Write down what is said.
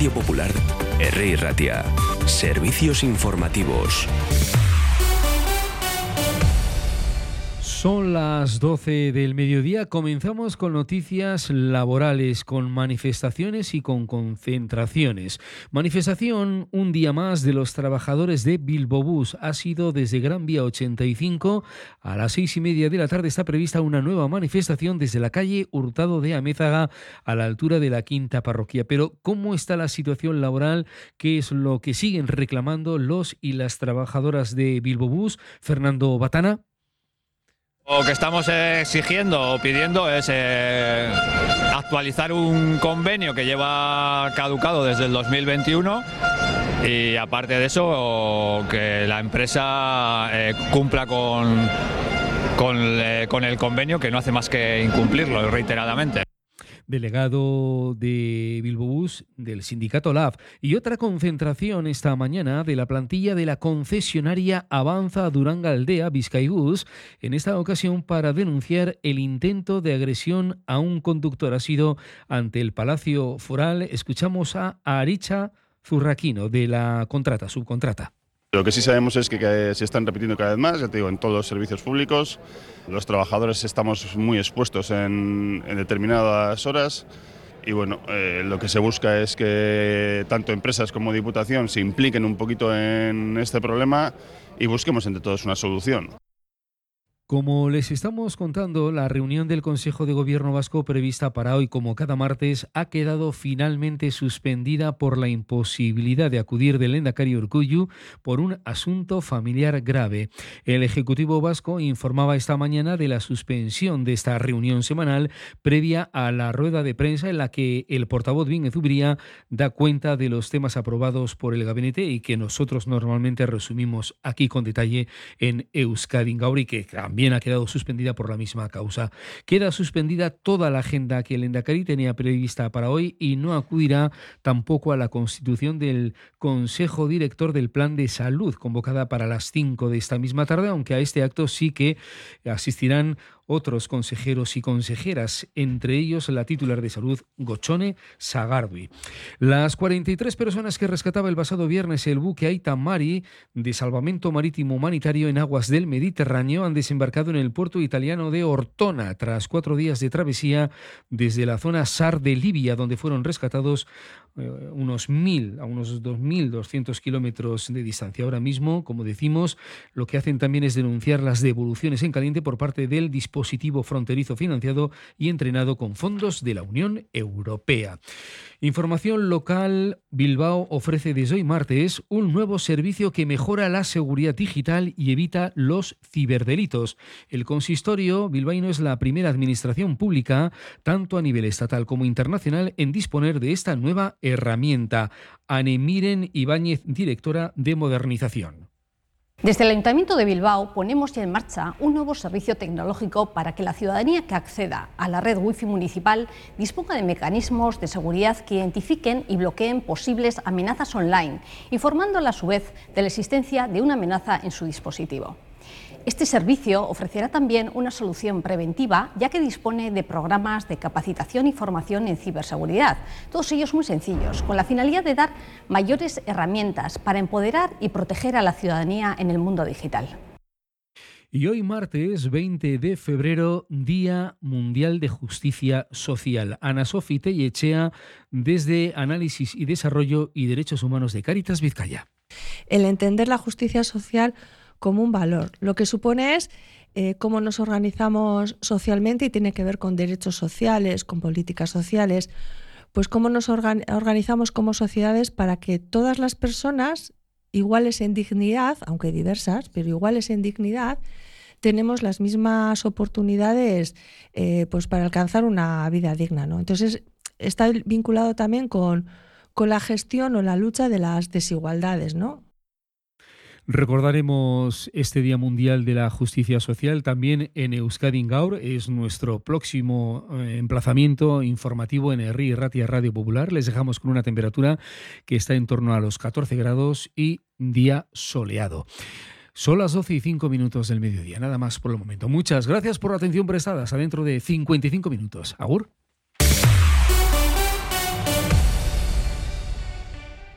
Radio Popular, R. Ratia. Servicios informativos. Son las 12 del mediodía. Comenzamos con noticias laborales, con manifestaciones y con concentraciones. Manifestación un día más de los trabajadores de Bilbobús. Ha sido desde Gran Vía 85 a las seis y media de la tarde. Está prevista una nueva manifestación desde la calle Hurtado de Amézaga a la altura de la quinta parroquia. Pero, ¿cómo está la situación laboral? ¿Qué es lo que siguen reclamando los y las trabajadoras de Bilbobús? Fernando Batana. Lo que estamos exigiendo o pidiendo es eh, actualizar un convenio que lleva caducado desde el 2021 y aparte de eso que la empresa eh, cumpla con, eh, con el convenio que no hace más que incumplirlo reiteradamente delegado de Bilbobús del sindicato LAV. Y otra concentración esta mañana de la plantilla de la concesionaria Avanza Duranga Aldea Vizcaibús, en esta ocasión para denunciar el intento de agresión a un conductor. Ha sido ante el Palacio Foral. Escuchamos a Aricha Zurraquino de la contrata, subcontrata. Lo que sí sabemos es que, se están repitiendo cada vez más, ya te digo, en todos los servicios públicos. Los trabajadores estamos muy expuestos en, determinadas horas y bueno, eh, lo que se busca es que tanto empresas como Diputación se impliquen un poquito en este problema y busquemos entre todos una solución. Como les estamos contando, la reunión del Consejo de Gobierno Vasco prevista para hoy, como cada martes, ha quedado finalmente suspendida por la imposibilidad de acudir del Endacari Urcuyu por un asunto familiar grave. El Ejecutivo Vasco informaba esta mañana de la suspensión de esta reunión semanal previa a la rueda de prensa en la que el portavoz Vínguez Ubría da cuenta de los temas aprobados por el gabinete y que nosotros normalmente resumimos aquí con detalle en Euskadi Gauri, ha quedado suspendida por la misma causa. Queda suspendida toda la agenda que el Endacari tenía prevista para hoy y no acudirá tampoco a la constitución del Consejo Director del Plan de Salud, convocada para las 5 de esta misma tarde, aunque a este acto sí que asistirán otros consejeros y consejeras, entre ellos la titular de salud Gochone Sagardui. Las 43 personas que rescataba el pasado viernes el buque Aita Mari de salvamento marítimo humanitario en aguas del Mediterráneo han desembarcado en el puerto italiano de Ortona tras cuatro días de travesía desde la zona SAR de Libia, donde fueron rescatados unos mil, a unos 2.200 kilómetros de distancia. Ahora mismo, como decimos, lo que hacen también es denunciar las devoluciones en caliente por parte del dispositivo fronterizo financiado y entrenado con fondos de la Unión Europea. Información local, Bilbao ofrece desde hoy martes un nuevo servicio que mejora la seguridad digital y evita los ciberdelitos. El consistorio bilbaíno es la primera administración pública, tanto a nivel estatal como internacional, en disponer de esta nueva herramienta. Anemiren Ibáñez, directora de modernización. Desde el Ayuntamiento de Bilbao ponemos en marcha un nuevo servicio tecnológico para que la ciudadanía que acceda a la red Wi-Fi municipal disponga de mecanismos de seguridad que identifiquen y bloqueen posibles amenazas online, informándola a su vez de la existencia de una amenaza en su dispositivo. Este servicio ofrecerá también una solución preventiva, ya que dispone de programas de capacitación y formación en ciberseguridad, todos ellos muy sencillos, con la finalidad de dar mayores herramientas para empoderar y proteger a la ciudadanía en el mundo digital. Y hoy martes 20 de febrero, Día Mundial de Justicia Social. Ana Sofi Tellechea, desde Análisis y Desarrollo y Derechos Humanos de Caritas Vizcaya. El entender la justicia social como un valor. Lo que supone es eh, cómo nos organizamos socialmente y tiene que ver con derechos sociales, con políticas sociales, pues cómo nos organizamos como sociedades para que todas las personas iguales en dignidad, aunque diversas, pero iguales en dignidad, tenemos las mismas oportunidades eh, pues para alcanzar una vida digna. ¿no? Entonces, está vinculado también con, con la gestión o la lucha de las desigualdades, ¿no? Recordaremos este Día Mundial de la Justicia Social también en Euskadi Gaur. Es nuestro próximo eh, emplazamiento informativo en RI Ratia Radio Popular. Les dejamos con una temperatura que está en torno a los 14 grados y día soleado. Son las 12 y 5 minutos del mediodía, nada más por el momento. Muchas gracias por la atención prestada. Hasta dentro de 55 minutos. Agur.